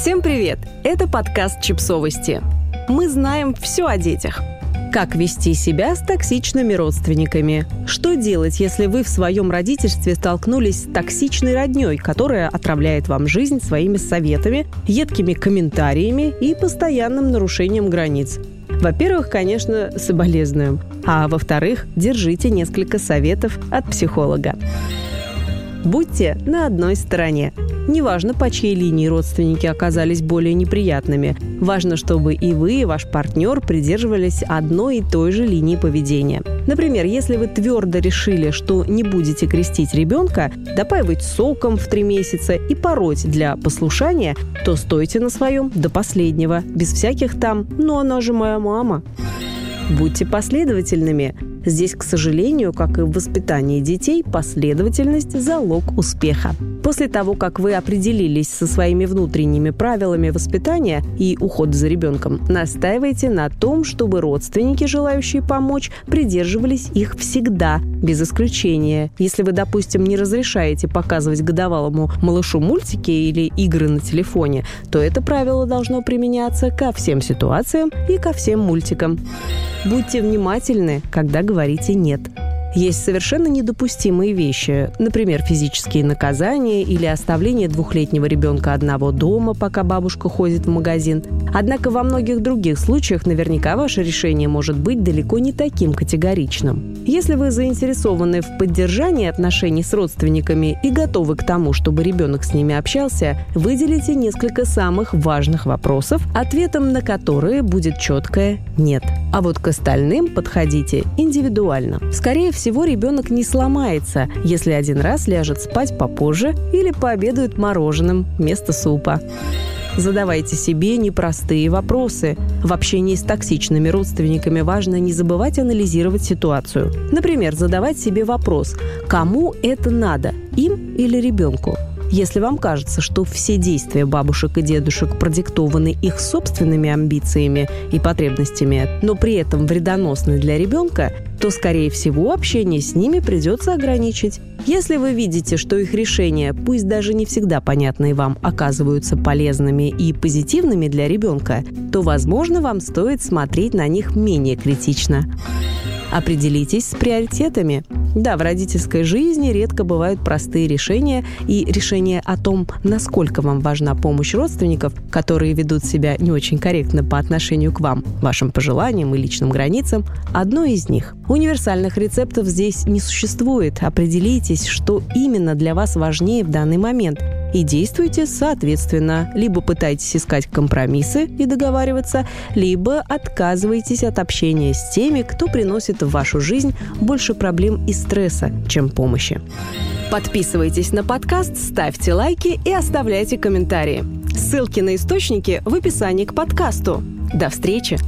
Всем привет! Это подкаст «Чипсовости». Мы знаем все о детях. Как вести себя с токсичными родственниками? Что делать, если вы в своем родительстве столкнулись с токсичной родней, которая отравляет вам жизнь своими советами, едкими комментариями и постоянным нарушением границ? Во-первых, конечно, соболезнуем. А во-вторых, держите несколько советов от психолога. Будьте на одной стороне. Неважно, по чьей линии родственники оказались более неприятными. Важно, чтобы и вы, и ваш партнер придерживались одной и той же линии поведения. Например, если вы твердо решили, что не будете крестить ребенка, допаивать соком в три месяца и пороть для послушания, то стойте на своем до последнего, без всяких там «ну она же моя мама». Будьте последовательными. Здесь, к сожалению, как и в воспитании детей, последовательность – залог успеха. После того, как вы определились со своими внутренними правилами воспитания и ухода за ребенком, настаивайте на том, чтобы родственники, желающие помочь, придерживались их всегда, без исключения. Если вы, допустим, не разрешаете показывать годовалому малышу мультики или игры на телефоне, то это правило должно применяться ко всем ситуациям и ко всем мультикам. Будьте внимательны, когда говорите «нет». Есть совершенно недопустимые вещи, например, физические наказания или оставление двухлетнего ребенка одного дома, пока бабушка ходит в магазин. Однако во многих других случаях наверняка ваше решение может быть далеко не таким категоричным. Если вы заинтересованы в поддержании отношений с родственниками и готовы к тому, чтобы ребенок с ними общался, выделите несколько самых важных вопросов, ответом на которые будет четкое «нет». А вот к остальным подходите индивидуально. Скорее всего, ребенок не сломается, если один раз ляжет спать попозже или пообедает мороженым вместо супа. Задавайте себе непростые вопросы. В общении с токсичными родственниками важно не забывать анализировать ситуацию. Например, задавать себе вопрос, кому это надо, им или ребенку? Если вам кажется, что все действия бабушек и дедушек продиктованы их собственными амбициями и потребностями, но при этом вредоносны для ребенка, то, скорее всего, общение с ними придется ограничить. Если вы видите, что их решения, пусть даже не всегда понятные вам, оказываются полезными и позитивными для ребенка, то, возможно, вам стоит смотреть на них менее критично. Определитесь с приоритетами. Да, в родительской жизни редко бывают простые решения, и решение о том, насколько вам важна помощь родственников, которые ведут себя не очень корректно по отношению к вам, вашим пожеланиям и личным границам, одно из них. Универсальных рецептов здесь не существует. Определитесь, что именно для вас важнее в данный момент – и действуйте соответственно. Либо пытайтесь искать компромиссы и договариваться, либо отказывайтесь от общения с теми, кто приносит в вашу жизнь больше проблем и стресса, чем помощи. Подписывайтесь на подкаст, ставьте лайки и оставляйте комментарии. Ссылки на источники в описании к подкасту. До встречи!